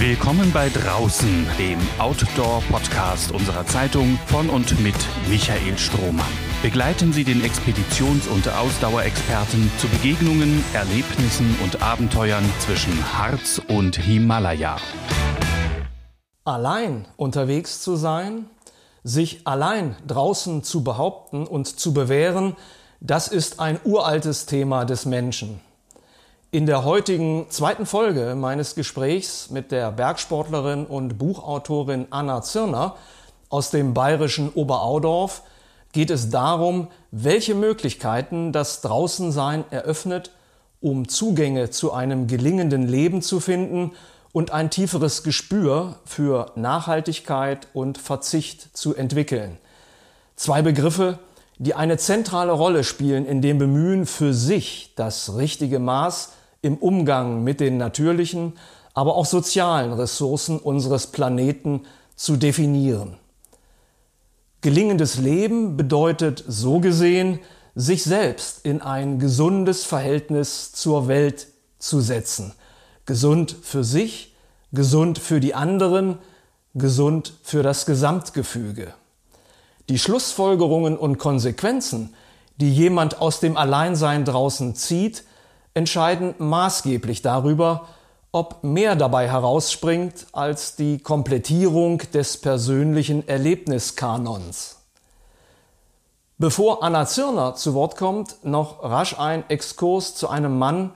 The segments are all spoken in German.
Willkommen bei Draußen, dem Outdoor-Podcast unserer Zeitung von und mit Michael Strohmann. Begleiten Sie den Expeditions- und Ausdauerexperten zu Begegnungen, Erlebnissen und Abenteuern zwischen Harz und Himalaya. Allein unterwegs zu sein, sich allein draußen zu behaupten und zu bewähren, das ist ein uraltes Thema des Menschen. In der heutigen zweiten Folge meines Gesprächs mit der Bergsportlerin und Buchautorin Anna Zirner aus dem bayerischen Oberaudorf geht es darum, welche Möglichkeiten das Draußensein eröffnet, um Zugänge zu einem gelingenden Leben zu finden und ein tieferes Gespür für Nachhaltigkeit und Verzicht zu entwickeln. Zwei Begriffe, die eine zentrale Rolle spielen in dem Bemühen für sich das richtige Maß im Umgang mit den natürlichen, aber auch sozialen Ressourcen unseres Planeten zu definieren. Gelingendes Leben bedeutet so gesehen, sich selbst in ein gesundes Verhältnis zur Welt zu setzen. Gesund für sich, gesund für die anderen, gesund für das Gesamtgefüge. Die Schlussfolgerungen und Konsequenzen, die jemand aus dem Alleinsein draußen zieht, entscheiden maßgeblich darüber, ob mehr dabei herausspringt als die Komplettierung des persönlichen Erlebniskanons. Bevor Anna Zirner zu Wort kommt, noch rasch ein Exkurs zu einem Mann,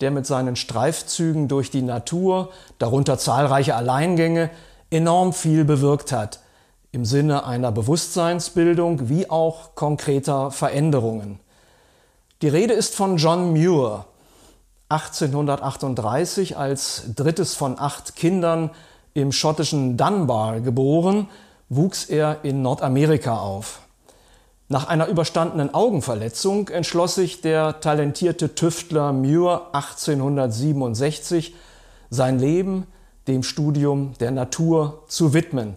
der mit seinen Streifzügen durch die Natur, darunter zahlreiche Alleingänge, enorm viel bewirkt hat, im Sinne einer Bewusstseinsbildung wie auch konkreter Veränderungen. Die Rede ist von John Muir, 1838 als drittes von acht Kindern im schottischen Dunbar geboren, wuchs er in Nordamerika auf. Nach einer überstandenen Augenverletzung entschloss sich der talentierte Tüftler Muir 1867, sein Leben dem Studium der Natur zu widmen.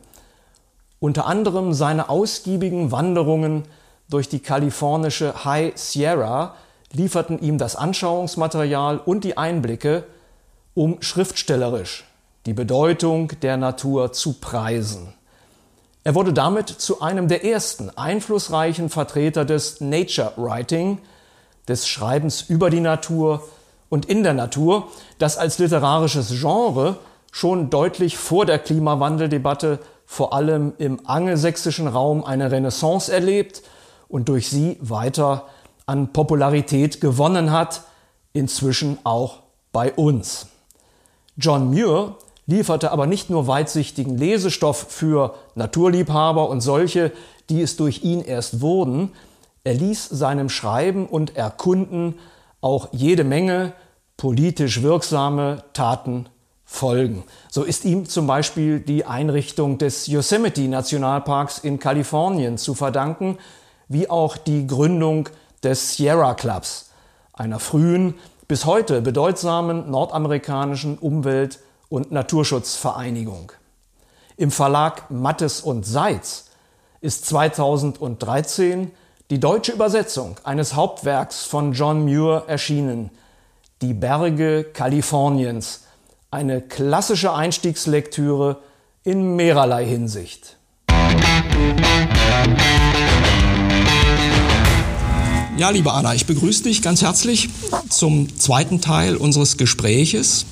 Unter anderem seine ausgiebigen Wanderungen durch die kalifornische High Sierra lieferten ihm das Anschauungsmaterial und die Einblicke, um schriftstellerisch die Bedeutung der Natur zu preisen. Er wurde damit zu einem der ersten einflussreichen Vertreter des Nature Writing, des Schreibens über die Natur und in der Natur, das als literarisches Genre schon deutlich vor der Klimawandeldebatte vor allem im angelsächsischen Raum eine Renaissance erlebt und durch sie weiter an Popularität gewonnen hat, inzwischen auch bei uns. John Muir lieferte aber nicht nur weitsichtigen Lesestoff für Naturliebhaber und solche, die es durch ihn erst wurden, er ließ seinem Schreiben und Erkunden auch jede Menge politisch wirksame Taten folgen. So ist ihm zum Beispiel die Einrichtung des Yosemite Nationalparks in Kalifornien zu verdanken, wie auch die Gründung des Sierra Clubs, einer frühen, bis heute bedeutsamen nordamerikanischen Umwelt- und Naturschutzvereinigung. Im Verlag Mattes und Seitz ist 2013 die deutsche Übersetzung eines Hauptwerks von John Muir erschienen, Die Berge Kaliforniens, eine klassische Einstiegslektüre in mehrerlei Hinsicht. Ja, liebe Anna, ich begrüße dich ganz herzlich zum zweiten Teil unseres Gespräches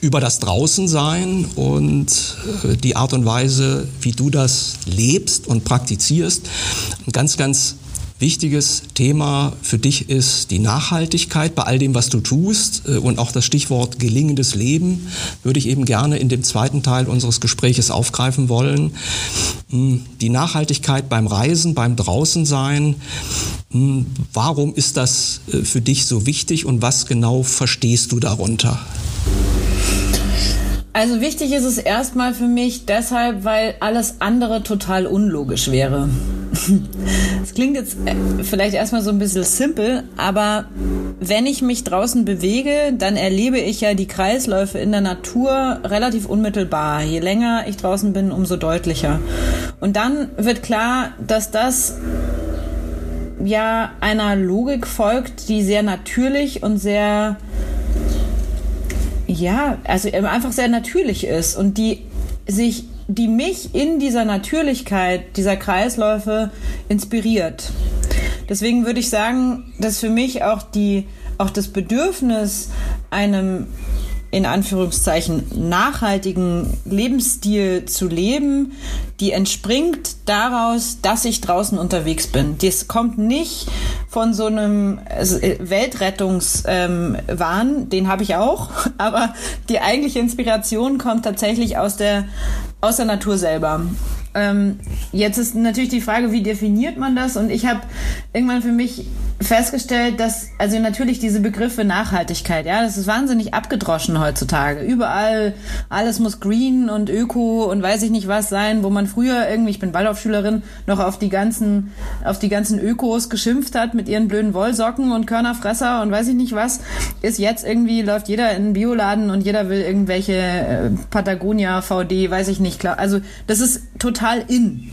über das Draußensein und äh, die Art und Weise, wie du das lebst und praktizierst. Ein ganz, ganz wichtiges Thema für dich ist die Nachhaltigkeit bei all dem, was du tust äh, und auch das Stichwort gelingendes Leben würde ich eben gerne in dem zweiten Teil unseres Gespräches aufgreifen wollen. Hm, die Nachhaltigkeit beim Reisen, beim Draußensein. Hm, warum ist das äh, für dich so wichtig und was genau verstehst du darunter? Also wichtig ist es erstmal für mich deshalb, weil alles andere total unlogisch wäre. Es klingt jetzt äh, vielleicht erstmal so ein bisschen simpel, aber wenn ich mich draußen bewege, dann erlebe ich ja die Kreisläufe in der Natur relativ unmittelbar. Je länger ich draußen bin, umso deutlicher. Und dann wird klar, dass das ja einer Logik folgt, die sehr natürlich und sehr ja, also einfach sehr natürlich ist und die sich, die mich in dieser Natürlichkeit dieser Kreisläufe inspiriert. Deswegen würde ich sagen, dass für mich auch die, auch das Bedürfnis einem in Anführungszeichen nachhaltigen Lebensstil zu leben, die entspringt daraus, dass ich draußen unterwegs bin. Das kommt nicht von so einem äh, Weltrettungswahn, ähm, den habe ich auch, aber die eigentliche Inspiration kommt tatsächlich aus der aus der Natur selber. Ähm, jetzt ist natürlich die Frage, wie definiert man das? Und ich habe irgendwann für mich festgestellt, dass also natürlich diese Begriffe Nachhaltigkeit, ja, das ist wahnsinnig abgedroschen heutzutage. Überall alles muss green und öko und weiß ich nicht was sein, wo man früher irgendwie, ich bin Waldorfschülerin, noch auf die ganzen auf die ganzen Ökos geschimpft hat mit ihren blöden Wollsocken und Körnerfresser und weiß ich nicht was, ist jetzt irgendwie läuft jeder in den Bioladen und jeder will irgendwelche äh, Patagonia VD, weiß ich nicht, klar. Also, das ist total in.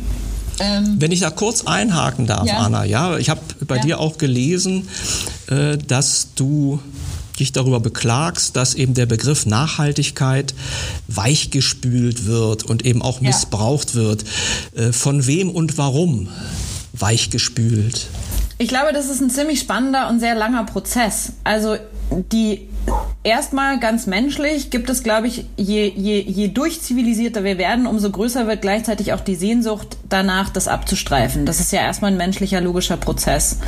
Ähm, Wenn ich da kurz einhaken darf, ja. Anna, ja, ich habe bei ja. dir auch gelesen, äh, dass du dich darüber beklagst, dass eben der Begriff Nachhaltigkeit weichgespült wird und eben auch ja. missbraucht wird. Äh, von wem und warum weichgespült? Ich glaube, das ist ein ziemlich spannender und sehr langer Prozess. Also die erstmal ganz menschlich gibt es, glaube ich, je, je, je durchzivilisierter wir werden, umso größer wird gleichzeitig auch die Sehnsucht danach, das abzustreifen. Das ist ja erstmal ein menschlicher, logischer Prozess.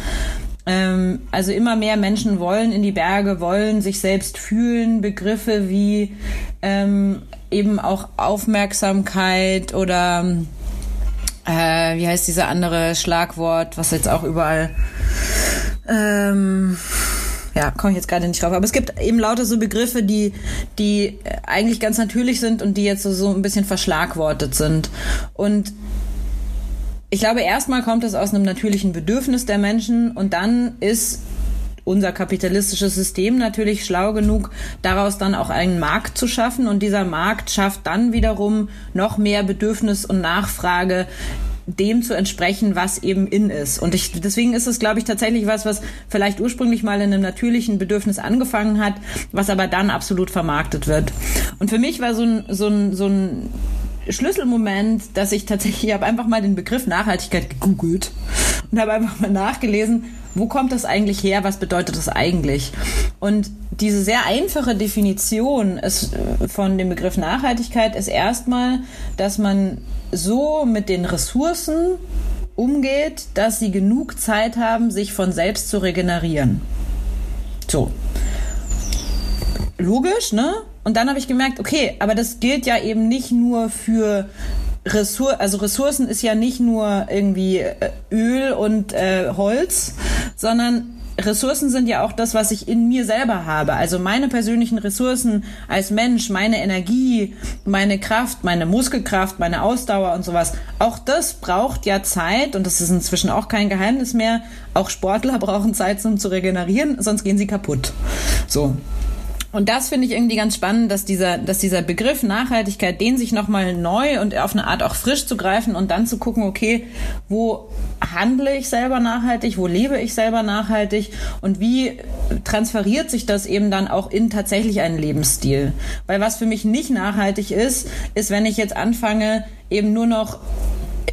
Ähm, also immer mehr Menschen wollen in die Berge, wollen sich selbst fühlen. Begriffe wie ähm, eben auch Aufmerksamkeit oder äh, wie heißt dieser andere Schlagwort, was jetzt auch überall ähm, ja, komme ich jetzt gerade nicht drauf. Aber es gibt eben lauter so Begriffe, die, die eigentlich ganz natürlich sind und die jetzt so, so ein bisschen verschlagwortet sind. Und ich glaube, erstmal kommt es aus einem natürlichen Bedürfnis der Menschen und dann ist unser kapitalistisches System natürlich schlau genug, daraus dann auch einen Markt zu schaffen. Und dieser Markt schafft dann wiederum noch mehr Bedürfnis und Nachfrage dem zu entsprechen, was eben in ist. Und ich, deswegen ist es, glaube ich, tatsächlich was, was vielleicht ursprünglich mal in einem natürlichen Bedürfnis angefangen hat, was aber dann absolut vermarktet wird. Und für mich war so ein, so ein, so ein Schlüsselmoment, dass ich tatsächlich, ich habe einfach mal den Begriff Nachhaltigkeit gegoogelt und habe einfach mal nachgelesen, wo kommt das eigentlich her, was bedeutet das eigentlich? Und diese sehr einfache Definition ist, äh, von dem Begriff Nachhaltigkeit ist erstmal, dass man so mit den Ressourcen umgeht, dass sie genug Zeit haben, sich von selbst zu regenerieren. So. Logisch, ne? Und dann habe ich gemerkt, okay, aber das gilt ja eben nicht nur für Ressour also Ressourcen ist ja nicht nur irgendwie äh, Öl und äh, Holz, sondern Ressourcen sind ja auch das, was ich in mir selber habe. Also meine persönlichen Ressourcen als Mensch, meine Energie, meine Kraft, meine Muskelkraft, meine Ausdauer und sowas. Auch das braucht ja Zeit und das ist inzwischen auch kein Geheimnis mehr. Auch Sportler brauchen Zeit, um zu regenerieren, sonst gehen sie kaputt. So. Und das finde ich irgendwie ganz spannend, dass dieser, dass dieser Begriff Nachhaltigkeit, den sich nochmal neu und auf eine Art auch frisch zu greifen und dann zu gucken, okay, wo handle ich selber nachhaltig, wo lebe ich selber nachhaltig und wie transferiert sich das eben dann auch in tatsächlich einen Lebensstil? Weil was für mich nicht nachhaltig ist, ist, wenn ich jetzt anfange, eben nur noch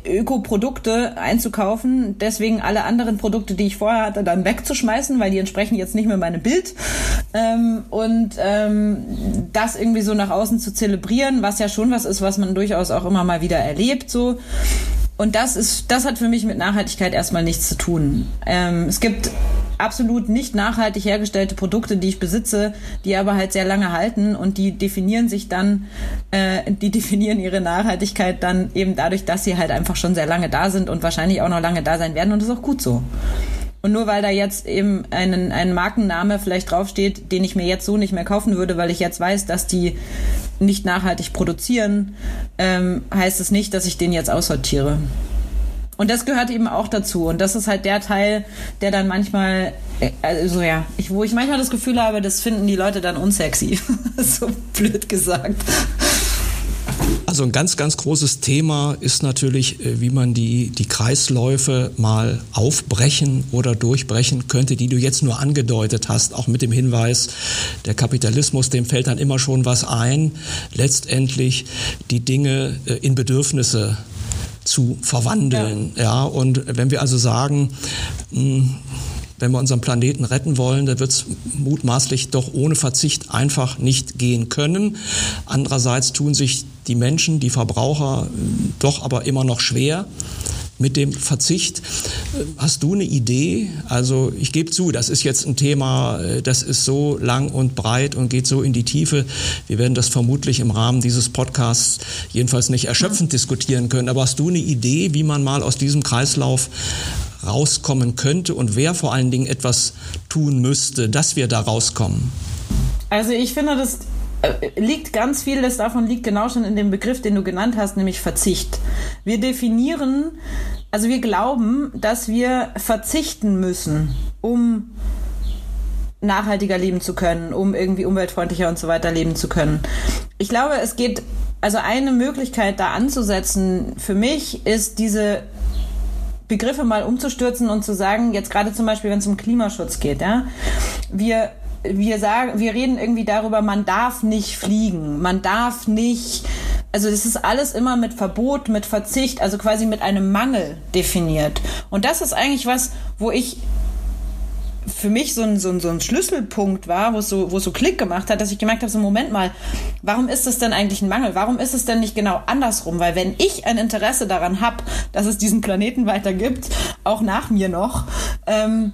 Ökoprodukte einzukaufen, deswegen alle anderen Produkte, die ich vorher hatte, dann wegzuschmeißen, weil die entsprechen jetzt nicht mehr meinem Bild. Ähm, und ähm, das irgendwie so nach außen zu zelebrieren, was ja schon was ist, was man durchaus auch immer mal wieder erlebt, so. Und das ist, das hat für mich mit Nachhaltigkeit erstmal nichts zu tun. Ähm, es gibt absolut nicht nachhaltig hergestellte Produkte, die ich besitze, die aber halt sehr lange halten und die definieren sich dann, äh, die definieren ihre Nachhaltigkeit dann eben dadurch, dass sie halt einfach schon sehr lange da sind und wahrscheinlich auch noch lange da sein werden und das ist auch gut so. Und nur weil da jetzt eben einen, ein Markenname vielleicht draufsteht, den ich mir jetzt so nicht mehr kaufen würde, weil ich jetzt weiß, dass die nicht nachhaltig produzieren, ähm, heißt es nicht, dass ich den jetzt aussortiere. Und das gehört eben auch dazu. Und das ist halt der Teil, der dann manchmal, äh, also ja, ich, wo ich manchmal das Gefühl habe, das finden die Leute dann unsexy. so blöd gesagt. Also ein ganz, ganz großes Thema ist natürlich, äh, wie man die, die Kreisläufe mal aufbrechen oder durchbrechen könnte, die du jetzt nur angedeutet hast, auch mit dem Hinweis, der Kapitalismus, dem fällt dann immer schon was ein, letztendlich die Dinge äh, in Bedürfnisse zu verwandeln. Ja. ja, und wenn wir also sagen, hm, wenn wir unseren Planeten retten wollen, dann wird es mutmaßlich doch ohne Verzicht einfach nicht gehen können. Andererseits tun sich die Menschen, die Verbraucher doch aber immer noch schwer mit dem Verzicht. Hast du eine Idee? Also ich gebe zu, das ist jetzt ein Thema, das ist so lang und breit und geht so in die Tiefe. Wir werden das vermutlich im Rahmen dieses Podcasts jedenfalls nicht erschöpfend diskutieren können. Aber hast du eine Idee, wie man mal aus diesem Kreislauf rauskommen könnte und wer vor allen Dingen etwas tun müsste, dass wir da rauskommen? Also ich finde, das äh, liegt ganz vieles davon liegt genau schon in dem Begriff, den du genannt hast, nämlich Verzicht. Wir definieren, also wir glauben, dass wir verzichten müssen, um nachhaltiger leben zu können, um irgendwie umweltfreundlicher und so weiter leben zu können. Ich glaube, es geht, also eine Möglichkeit da anzusetzen für mich ist diese Begriffe mal umzustürzen und zu sagen, jetzt gerade zum Beispiel, wenn es um Klimaschutz geht, ja, wir wir sagen, wir reden irgendwie darüber, man darf nicht fliegen, man darf nicht, also das ist alles immer mit Verbot, mit Verzicht, also quasi mit einem Mangel definiert. Und das ist eigentlich was, wo ich für mich so ein, so ein, so ein Schlüsselpunkt war, wo es so, wo es so Klick gemacht hat, dass ich gemerkt habe, so Moment mal, warum ist das denn eigentlich ein Mangel? Warum ist es denn nicht genau andersrum? Weil wenn ich ein Interesse daran habe, dass es diesen Planeten weiter gibt, auch nach mir noch, ähm,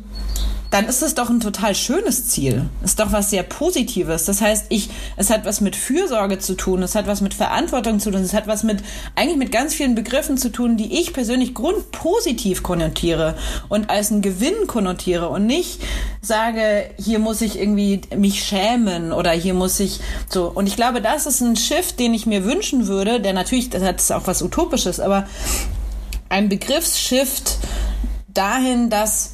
dann ist es doch ein total schönes Ziel. Ist doch was sehr Positives. Das heißt, ich, es hat was mit Fürsorge zu tun, es hat was mit Verantwortung zu tun, es hat was mit, eigentlich mit ganz vielen Begriffen zu tun, die ich persönlich grundpositiv konnotiere und als einen Gewinn konnotiere und nicht sage, hier muss ich irgendwie mich schämen oder hier muss ich so. Und ich glaube, das ist ein Shift, den ich mir wünschen würde, der natürlich, das hat auch was Utopisches, aber ein Begriffsshift dahin, dass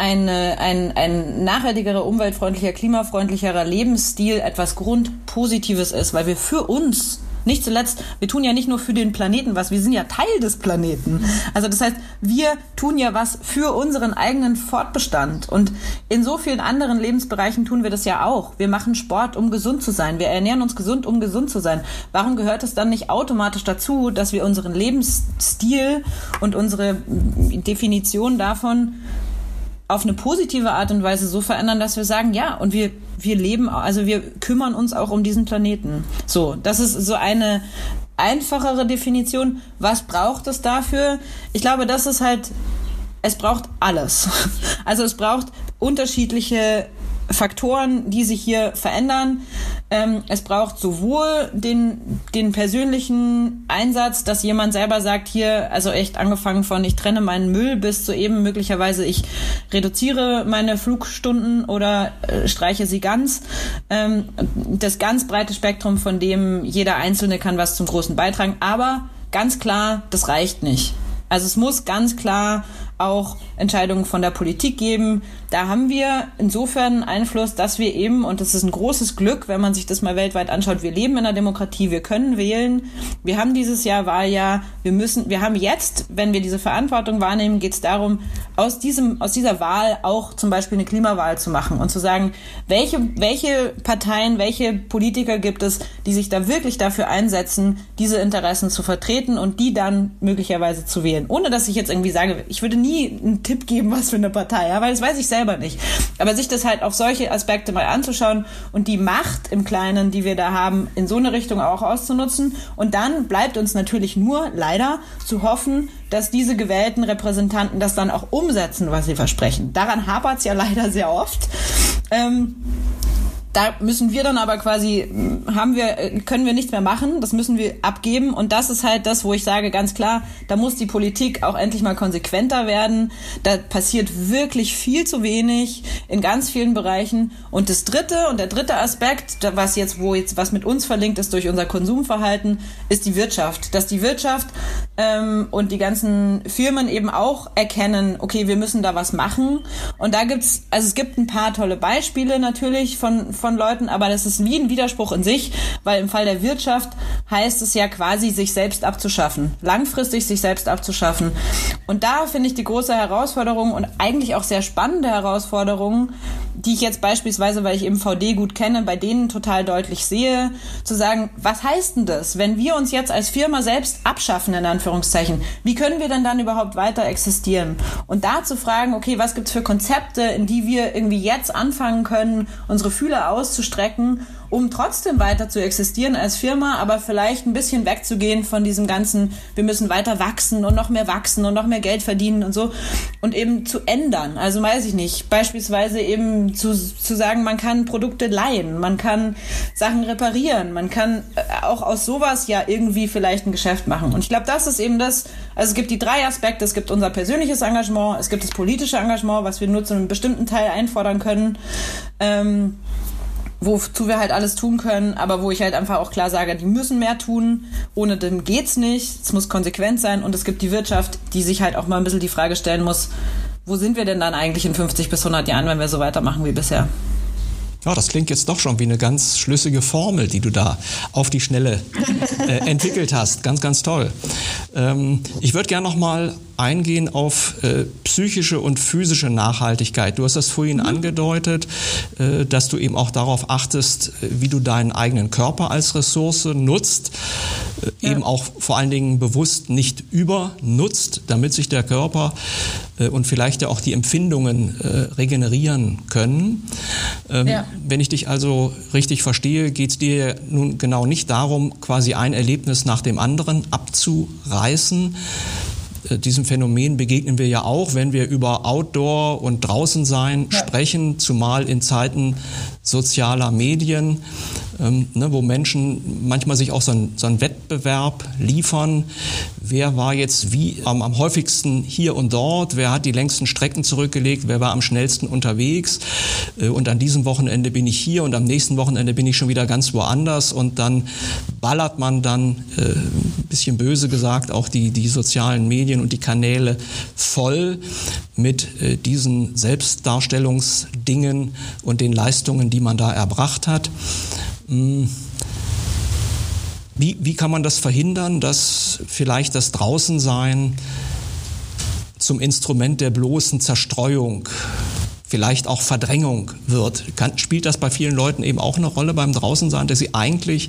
eine, ein, ein nachhaltigerer, umweltfreundlicher, klimafreundlicherer Lebensstil etwas Grundpositives ist, weil wir für uns nicht zuletzt, wir tun ja nicht nur für den Planeten was, wir sind ja Teil des Planeten. Also das heißt, wir tun ja was für unseren eigenen Fortbestand. Und in so vielen anderen Lebensbereichen tun wir das ja auch. Wir machen Sport, um gesund zu sein. Wir ernähren uns gesund, um gesund zu sein. Warum gehört es dann nicht automatisch dazu, dass wir unseren Lebensstil und unsere Definition davon auf eine positive Art und Weise so verändern, dass wir sagen, ja, und wir, wir leben, also wir kümmern uns auch um diesen Planeten. So, das ist so eine einfachere Definition. Was braucht es dafür? Ich glaube, das ist halt, es braucht alles. Also es braucht unterschiedliche Faktoren, die sich hier verändern. Ähm, es braucht sowohl den, den persönlichen Einsatz, dass jemand selber sagt, hier, also echt angefangen von ich trenne meinen Müll bis zu eben möglicherweise ich reduziere meine Flugstunden oder äh, streiche sie ganz. Ähm, das ganz breite Spektrum, von dem jeder Einzelne kann was zum Großen beitragen. Aber ganz klar, das reicht nicht. Also es muss ganz klar auch Entscheidungen von der Politik geben. Da haben wir insofern Einfluss, dass wir eben, und das ist ein großes Glück, wenn man sich das mal weltweit anschaut, wir leben in einer Demokratie, wir können wählen. Wir haben dieses Jahr Wahljahr, wir müssen, wir haben jetzt, wenn wir diese Verantwortung wahrnehmen, geht es darum, aus diesem, aus dieser Wahl auch zum Beispiel eine Klimawahl zu machen und zu sagen, welche, welche Parteien, welche Politiker gibt es, die sich da wirklich dafür einsetzen, diese Interessen zu vertreten und die dann möglicherweise zu wählen. Ohne dass ich jetzt irgendwie sage, ich würde nie nie einen Tipp geben, was für eine Partei, ja, weil das weiß ich selber nicht. Aber sich das halt auf solche Aspekte mal anzuschauen und die Macht im Kleinen, die wir da haben, in so eine Richtung auch auszunutzen. Und dann bleibt uns natürlich nur leider zu hoffen, dass diese gewählten Repräsentanten das dann auch umsetzen, was sie versprechen. Daran hapert es ja leider sehr oft. Ähm, da müssen wir dann aber quasi, haben wir, können wir nichts mehr machen, das müssen wir abgeben. Und das ist halt das, wo ich sage, ganz klar, da muss die Politik auch endlich mal konsequenter werden. Da passiert wirklich viel zu wenig in ganz vielen Bereichen. Und das dritte und der dritte Aspekt, was jetzt, wo jetzt was mit uns verlinkt ist durch unser Konsumverhalten, ist die Wirtschaft. Dass die Wirtschaft ähm, und die ganzen Firmen eben auch erkennen, okay, wir müssen da was machen. Und da gibt's, also es gibt ein paar tolle Beispiele natürlich von, von Leuten, aber das ist wie ein Widerspruch in sich, weil im Fall der Wirtschaft heißt es ja quasi, sich selbst abzuschaffen, langfristig sich selbst abzuschaffen. Und da finde ich die große Herausforderung und eigentlich auch sehr spannende Herausforderung, die ich jetzt beispielsweise, weil ich eben VD gut kenne, bei denen total deutlich sehe, zu sagen, was heißt denn das, wenn wir uns jetzt als Firma selbst abschaffen, in Anführungszeichen, wie können wir denn dann überhaupt weiter existieren? Und da zu fragen, okay, was gibt's für Konzepte, in die wir irgendwie jetzt anfangen können, unsere Fühler auszustrecken um trotzdem weiter zu existieren als Firma, aber vielleicht ein bisschen wegzugehen von diesem ganzen, wir müssen weiter wachsen und noch mehr wachsen und noch mehr Geld verdienen und so und eben zu ändern. Also weiß ich nicht, beispielsweise eben zu, zu sagen, man kann Produkte leihen, man kann Sachen reparieren, man kann äh, auch aus sowas ja irgendwie vielleicht ein Geschäft machen. Und ich glaube, das ist eben das, also es gibt die drei Aspekte, es gibt unser persönliches Engagement, es gibt das politische Engagement, was wir nur zu einem bestimmten Teil einfordern können. Ähm, wozu wir halt alles tun können, aber wo ich halt einfach auch klar sage, die müssen mehr tun, ohne dem geht's nicht, es muss konsequent sein und es gibt die Wirtschaft, die sich halt auch mal ein bisschen die Frage stellen muss, wo sind wir denn dann eigentlich in 50 bis 100 Jahren, wenn wir so weitermachen wie bisher? Ja, das klingt jetzt doch schon wie eine ganz schlüssige Formel, die du da auf die Schnelle äh, entwickelt hast. Ganz, ganz toll. Ähm, ich würde gerne noch mal eingehen auf äh, psychische und physische Nachhaltigkeit. Du hast das vorhin mhm. angedeutet, äh, dass du eben auch darauf achtest, äh, wie du deinen eigenen Körper als Ressource nutzt, äh, ja. eben auch vor allen Dingen bewusst nicht übernutzt, damit sich der Körper äh, und vielleicht ja auch die Empfindungen äh, regenerieren können. Ähm, ja. Wenn ich dich also richtig verstehe, geht es dir nun genau nicht darum, quasi ein Erlebnis nach dem anderen abzureißen, diesem Phänomen begegnen wir ja auch, wenn wir über Outdoor und Draußensein ja. sprechen, zumal in Zeiten sozialer Medien ähm, ne, wo Menschen manchmal sich auch so, ein, so einen Wettbewerb liefern. Wer war jetzt wie am, am häufigsten hier und dort? Wer hat die längsten Strecken zurückgelegt? Wer war am schnellsten unterwegs? Äh, und an diesem Wochenende bin ich hier und am nächsten Wochenende bin ich schon wieder ganz woanders und dann ballert man dann, äh, ein bisschen böse gesagt, auch die, die sozialen Medien und die Kanäle voll mit äh, diesen Selbstdarstellungsdingen und den Leistungen, die man da erbracht hat. Hm. Wie, wie kann man das verhindern, dass vielleicht das Draußensein zum Instrument der bloßen Zerstreuung, vielleicht auch Verdrängung wird? Kann, spielt das bei vielen Leuten eben auch eine Rolle beim Draußensein, dass sie eigentlich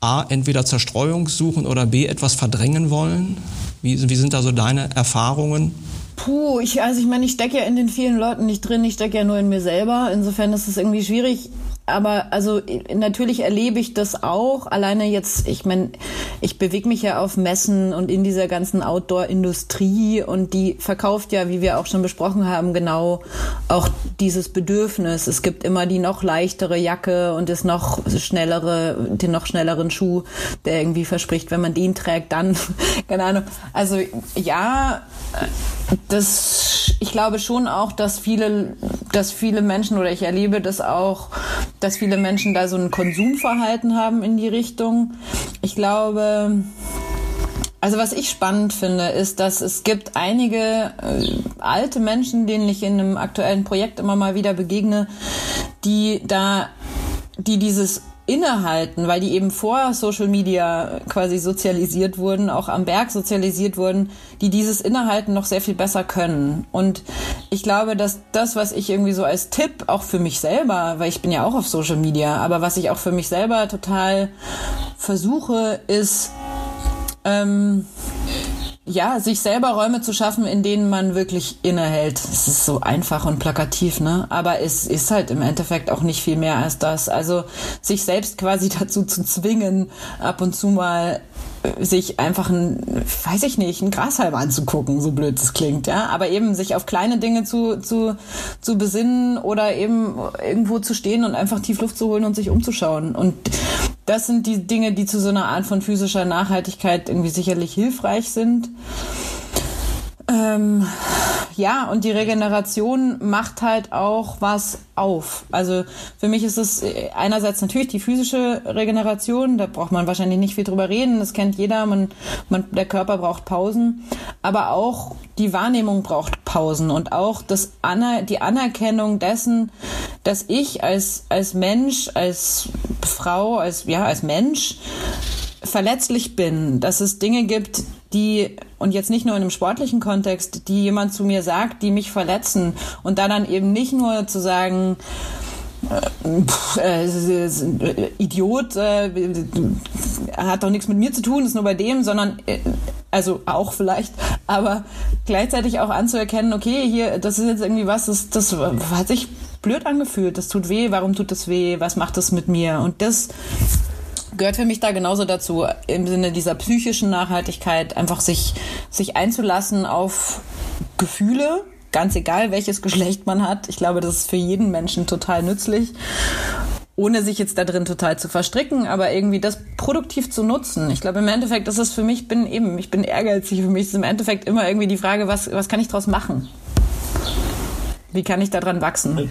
A, entweder Zerstreuung suchen oder B, etwas verdrängen wollen? Wie, wie sind da so deine Erfahrungen? Puh, ich, also ich meine, ich stecke ja in den vielen Leuten nicht drin, ich stecke ja nur in mir selber. Insofern ist es irgendwie schwierig aber also natürlich erlebe ich das auch. Alleine jetzt, ich meine, ich bewege mich ja auf Messen und in dieser ganzen Outdoor-Industrie und die verkauft ja, wie wir auch schon besprochen haben, genau auch dieses Bedürfnis. Es gibt immer die noch leichtere Jacke und das noch schnellere, den noch schnelleren Schuh, der irgendwie verspricht, wenn man den trägt, dann, keine Ahnung. Also ja, das, ich glaube schon auch, dass viele, dass viele Menschen oder ich erlebe das auch, dass viele Menschen da so ein Konsumverhalten haben in die Richtung. Ich glaube, also was ich spannend finde, ist, dass es gibt einige äh, alte Menschen, denen ich in einem aktuellen Projekt immer mal wieder begegne, die da, die dieses innehalten, weil die eben vor Social Media quasi sozialisiert wurden, auch am Berg sozialisiert wurden, die dieses Innehalten noch sehr viel besser können. Und ich glaube, dass das, was ich irgendwie so als Tipp auch für mich selber, weil ich bin ja auch auf Social Media, aber was ich auch für mich selber total versuche, ist, ähm, ja, sich selber Räume zu schaffen, in denen man wirklich innehält. Es ist so einfach und plakativ, ne? Aber es ist halt im Endeffekt auch nicht viel mehr als das. Also sich selbst quasi dazu zu zwingen, ab und zu mal äh, sich einfach ein, weiß ich nicht, ein Grashalm anzugucken, so blöd es klingt, ja. Aber eben sich auf kleine Dinge zu, zu, zu besinnen oder eben irgendwo zu stehen und einfach tief Luft zu holen und sich umzuschauen. Und das sind die Dinge, die zu so einer Art von physischer Nachhaltigkeit irgendwie sicherlich hilfreich sind. Ähm, Ja, und die Regeneration macht halt auch was auf. Also für mich ist es äh, einerseits natürlich die physische Regeneration, da braucht man wahrscheinlich nicht viel drüber reden, das kennt jeder, man, man, der Körper braucht Pausen, aber auch die Wahrnehmung braucht Pausen und auch das Aner die Anerkennung dessen, dass ich als, als Mensch, als Frau, als, ja, als Mensch verletzlich bin, dass es Dinge gibt, die, und jetzt nicht nur in einem sportlichen Kontext, die jemand zu mir sagt, die mich verletzen. Und da dann eben nicht nur zu sagen, äh, äh, Idiot, äh, hat doch nichts mit mir zu tun, ist nur bei dem, sondern äh, also auch vielleicht, aber gleichzeitig auch anzuerkennen, okay, hier, das ist jetzt irgendwie was, das, das hat sich blöd angefühlt, das tut weh, warum tut das weh, was macht das mit mir? Und das gehört für mich da genauso dazu, im Sinne dieser psychischen Nachhaltigkeit, einfach sich, sich einzulassen auf Gefühle, ganz egal welches Geschlecht man hat. Ich glaube, das ist für jeden Menschen total nützlich. Ohne sich jetzt da drin total zu verstricken, aber irgendwie das produktiv zu nutzen. Ich glaube, im Endeffekt ist es für mich, bin eben, ich bin ehrgeizig. Für mich ist im Endeffekt immer irgendwie die Frage, was, was kann ich daraus machen? Wie kann ich daran wachsen?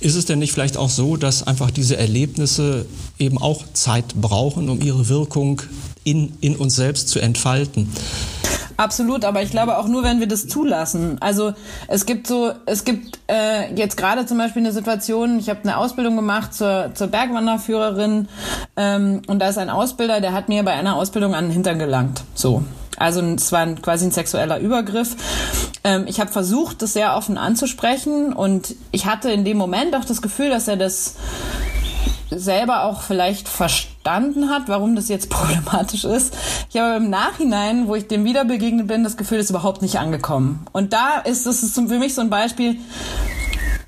Ist es denn nicht vielleicht auch so, dass einfach diese Erlebnisse eben auch Zeit brauchen, um ihre Wirkung in, in uns selbst zu entfalten? Absolut, aber ich glaube auch nur, wenn wir das zulassen. Also es gibt so, es gibt äh, jetzt gerade zum Beispiel eine Situation, ich habe eine Ausbildung gemacht zur, zur Bergwanderführerin ähm, und da ist ein Ausbilder, der hat mir bei einer Ausbildung an den Hintern gelangt. So. Also es war quasi ein sexueller Übergriff. Ähm, ich habe versucht, das sehr offen anzusprechen und ich hatte in dem Moment auch das Gefühl, dass er das selber auch vielleicht verstanden hat, warum das jetzt problematisch ist. Ich habe im Nachhinein, wo ich dem wieder begegnet bin, das Gefühl, das ist überhaupt nicht angekommen. Und da ist ist für mich so ein Beispiel,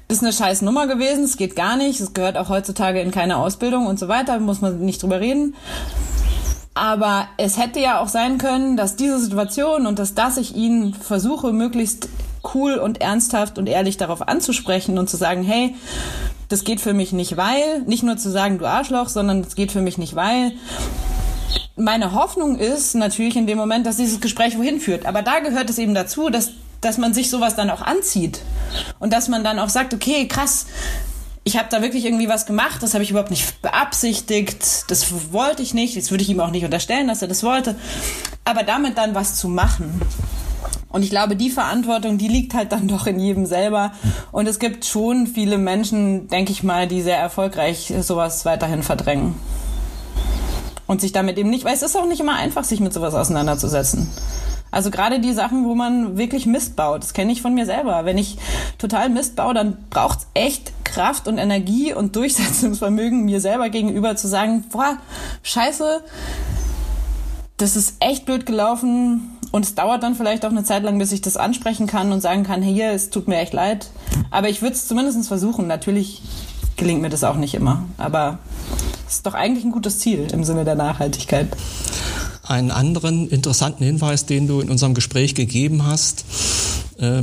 ist eine scheiß Nummer gewesen, es geht gar nicht, es gehört auch heutzutage in keine Ausbildung und so weiter, muss man nicht drüber reden. Aber es hätte ja auch sein können, dass diese Situation und dass das ich ihn versuche, möglichst cool und ernsthaft und ehrlich darauf anzusprechen und zu sagen, hey, das geht für mich nicht, weil, nicht nur zu sagen, du Arschloch, sondern das geht für mich nicht, weil. Meine Hoffnung ist natürlich in dem Moment, dass dieses Gespräch wohin führt. Aber da gehört es eben dazu, dass, dass man sich sowas dann auch anzieht. Und dass man dann auch sagt, okay, krass, ich habe da wirklich irgendwie was gemacht, das habe ich überhaupt nicht beabsichtigt, das wollte ich nicht, jetzt würde ich ihm auch nicht unterstellen, dass er das wollte, aber damit dann was zu machen. Und ich glaube, die Verantwortung, die liegt halt dann doch in jedem selber. Und es gibt schon viele Menschen, denke ich mal, die sehr erfolgreich sowas weiterhin verdrängen. Und sich damit eben nicht, weil es ist auch nicht immer einfach, sich mit sowas auseinanderzusetzen. Also gerade die Sachen, wo man wirklich Mist baut, das kenne ich von mir selber. Wenn ich total Mist baue, dann braucht es echt Kraft und Energie und Durchsetzungsvermögen, mir selber gegenüber zu sagen, boah, scheiße, das ist echt blöd gelaufen und es dauert dann vielleicht auch eine Zeit lang, bis ich das ansprechen kann und sagen kann, hier, es tut mir echt leid. Aber ich würde es zumindest versuchen. Natürlich gelingt mir das auch nicht immer, aber es ist doch eigentlich ein gutes Ziel im Sinne der Nachhaltigkeit einen anderen interessanten Hinweis, den du in unserem Gespräch gegeben hast,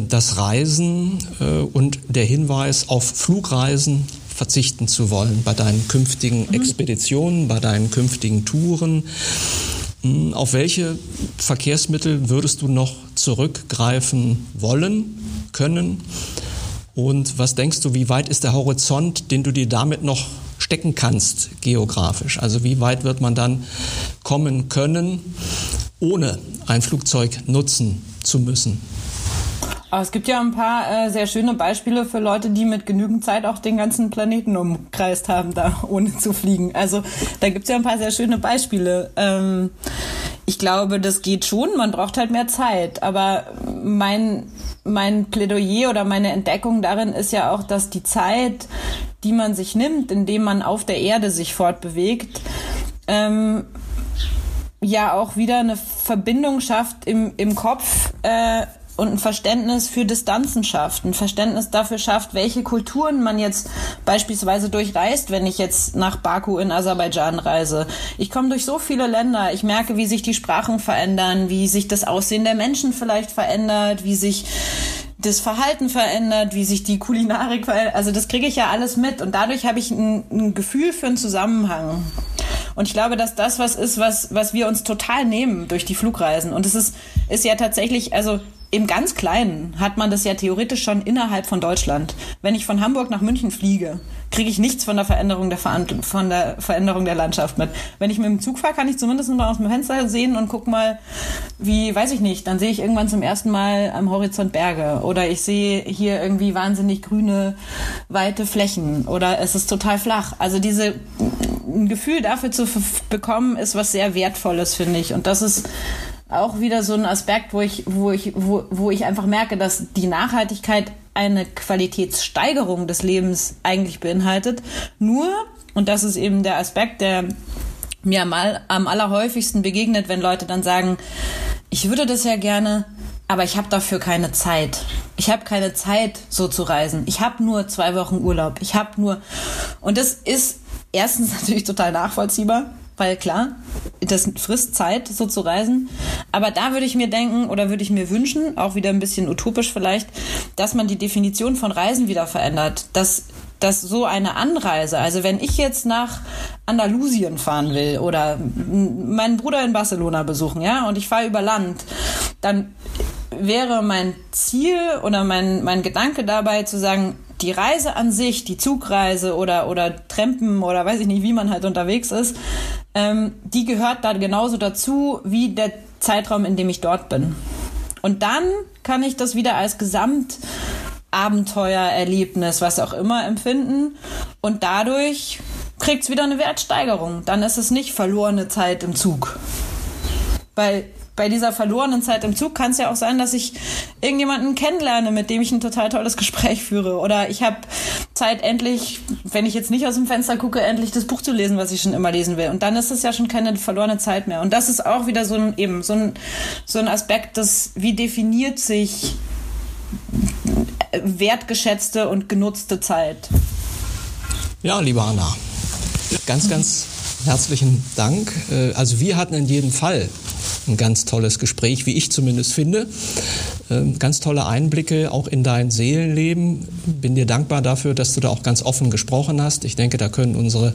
das Reisen äh, und der Hinweis auf Flugreisen verzichten zu wollen bei deinen künftigen mhm. Expeditionen, bei deinen künftigen Touren. Hm, auf welche Verkehrsmittel würdest du noch zurückgreifen wollen, können? Und was denkst du, wie weit ist der Horizont, den du dir damit noch stecken kannst geografisch. Also wie weit wird man dann kommen können, ohne ein Flugzeug nutzen zu müssen? Aber es gibt ja ein paar äh, sehr schöne Beispiele für Leute, die mit genügend Zeit auch den ganzen Planeten umkreist haben, da ohne zu fliegen. Also da gibt es ja ein paar sehr schöne Beispiele. Ähm, ich glaube, das geht schon, man braucht halt mehr Zeit. Aber mein, mein Plädoyer oder meine Entdeckung darin ist ja auch, dass die Zeit, die man sich nimmt, indem man auf der Erde sich fortbewegt, ähm, ja auch wieder eine Verbindung schafft im, im Kopf äh, und ein Verständnis für Distanzen schafft, ein Verständnis dafür schafft, welche Kulturen man jetzt beispielsweise durchreist, wenn ich jetzt nach Baku in Aserbaidschan reise. Ich komme durch so viele Länder, ich merke, wie sich die Sprachen verändern, wie sich das Aussehen der Menschen vielleicht verändert, wie sich das Verhalten verändert, wie sich die Kulinarik verändert. Also das kriege ich ja alles mit und dadurch habe ich ein, ein Gefühl für einen Zusammenhang. Und ich glaube, dass das was ist, was, was wir uns total nehmen durch die Flugreisen. Und es ist, ist ja tatsächlich, also im ganz Kleinen hat man das ja theoretisch schon innerhalb von Deutschland. Wenn ich von Hamburg nach München fliege, kriege ich nichts von der Veränderung der, von der Veränderung der Landschaft mit. Wenn ich mit dem Zug fahre, kann ich zumindest mal aus dem Fenster sehen und guck mal, wie, weiß ich nicht, dann sehe ich irgendwann zum ersten Mal am Horizont Berge oder ich sehe hier irgendwie wahnsinnig grüne, weite Flächen oder es ist total flach. Also diese, ein Gefühl dafür zu bekommen, ist was sehr Wertvolles, finde ich. Und das ist auch wieder so ein Aspekt, wo ich, wo ich, wo, wo ich einfach merke, dass die Nachhaltigkeit eine Qualitätssteigerung des Lebens eigentlich beinhaltet. Nur, und das ist eben der Aspekt, der mir mal am allerhäufigsten begegnet, wenn Leute dann sagen, ich würde das ja gerne, aber ich habe dafür keine Zeit. Ich habe keine Zeit, so zu reisen. Ich habe nur zwei Wochen Urlaub. Ich habe nur. Und das ist erstens natürlich total nachvollziehbar weil klar, das frisst Zeit, so zu reisen. Aber da würde ich mir denken oder würde ich mir wünschen, auch wieder ein bisschen utopisch vielleicht, dass man die Definition von Reisen wieder verändert. Dass dass so eine Anreise, also wenn ich jetzt nach Andalusien fahren will oder meinen Bruder in Barcelona besuchen, ja, und ich fahre über Land, dann wäre mein Ziel oder mein, mein Gedanke dabei zu sagen, die Reise an sich, die Zugreise oder, oder Trampen oder weiß ich nicht, wie man halt unterwegs ist, ähm, die gehört da genauso dazu wie der Zeitraum, in dem ich dort bin. Und dann kann ich das wieder als Gesamtabenteuererlebnis, was auch immer, empfinden. Und dadurch kriegt es wieder eine Wertsteigerung. Dann ist es nicht verlorene Zeit im Zug. Weil bei dieser verlorenen Zeit im Zug kann es ja auch sein, dass ich irgendjemanden kennenlerne, mit dem ich ein total tolles Gespräch führe. Oder ich habe Zeit endlich, wenn ich jetzt nicht aus dem Fenster gucke, endlich das Buch zu lesen, was ich schon immer lesen will. Und dann ist es ja schon keine verlorene Zeit mehr. Und das ist auch wieder so ein eben so ein, so ein Aspekt, das wie definiert sich wertgeschätzte und genutzte Zeit. Ja, liebe Anna, ganz, ganz herzlichen Dank. Äh, also wir hatten in jedem Fall ein ganz tolles Gespräch, wie ich zumindest finde. Ähm, ganz tolle Einblicke auch in dein Seelenleben. Bin dir dankbar dafür, dass du da auch ganz offen gesprochen hast. Ich denke, da können unsere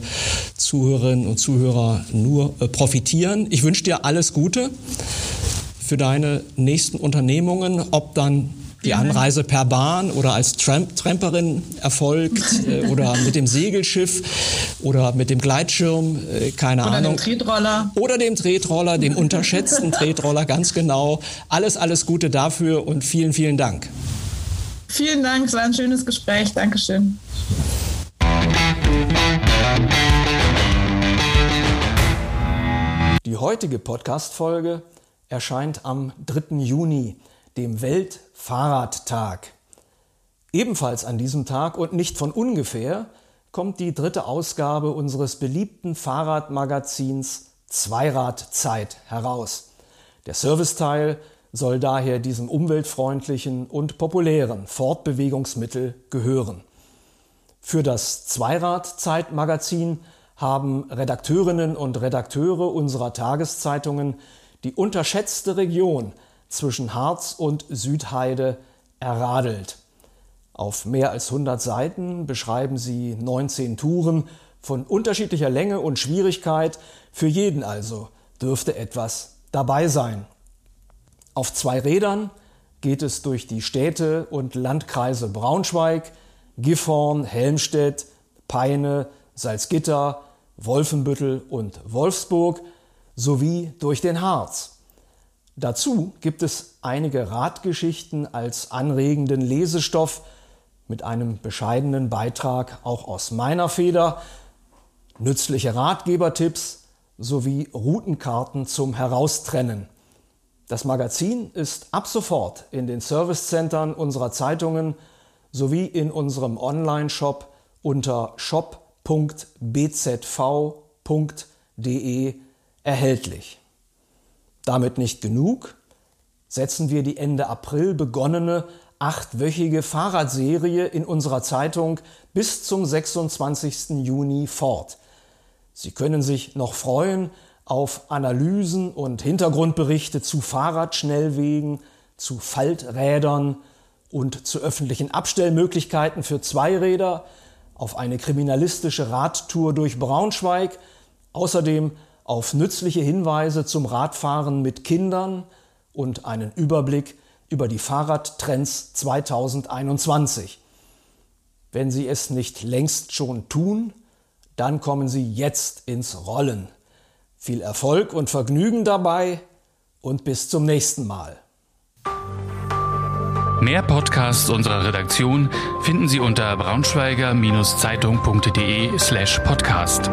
Zuhörerinnen und Zuhörer nur äh, profitieren. Ich wünsche dir alles Gute für deine nächsten Unternehmungen, ob dann die Anreise per Bahn oder als Tramp Tramperin erfolgt äh, oder mit dem Segelschiff oder mit dem Gleitschirm, äh, keine oder Ahnung. Oder dem Tretroller. Oder dem Tretroller, dem unterschätzten Tretroller, ganz genau. Alles, alles Gute dafür und vielen, vielen Dank. Vielen Dank, es war ein schönes Gespräch. Dankeschön. Die heutige Podcast-Folge erscheint am 3. Juni dem Weltfahrradtag. Ebenfalls an diesem Tag und nicht von ungefähr kommt die dritte Ausgabe unseres beliebten Fahrradmagazins Zweiradzeit heraus. Der Serviceteil soll daher diesem umweltfreundlichen und populären Fortbewegungsmittel gehören. Für das Zweiradzeit-Magazin haben Redakteurinnen und Redakteure unserer Tageszeitungen die unterschätzte Region zwischen Harz und Südheide erradelt. Auf mehr als 100 Seiten beschreiben sie 19 Touren von unterschiedlicher Länge und Schwierigkeit. Für jeden also dürfte etwas dabei sein. Auf zwei Rädern geht es durch die Städte und Landkreise Braunschweig, Gifhorn, Helmstedt, Peine, Salzgitter, Wolfenbüttel und Wolfsburg sowie durch den Harz. Dazu gibt es einige Radgeschichten als anregenden Lesestoff mit einem bescheidenen Beitrag auch aus meiner Feder, nützliche Ratgebertipps sowie Routenkarten zum Heraustrennen. Das Magazin ist ab sofort in den Servicecentern unserer Zeitungen sowie in unserem Online-Shop unter shop.bzv.de erhältlich. Damit nicht genug, setzen wir die Ende April begonnene achtwöchige Fahrradserie in unserer Zeitung bis zum 26. Juni fort. Sie können sich noch freuen auf Analysen und Hintergrundberichte zu Fahrradschnellwegen, zu Falträdern und zu öffentlichen Abstellmöglichkeiten für Zweiräder, auf eine kriminalistische Radtour durch Braunschweig, außerdem auf nützliche Hinweise zum Radfahren mit Kindern und einen Überblick über die Fahrradtrends 2021. Wenn Sie es nicht längst schon tun, dann kommen Sie jetzt ins Rollen. Viel Erfolg und Vergnügen dabei und bis zum nächsten Mal. Mehr Podcasts unserer Redaktion finden Sie unter braunschweiger-zeitung.de slash podcast.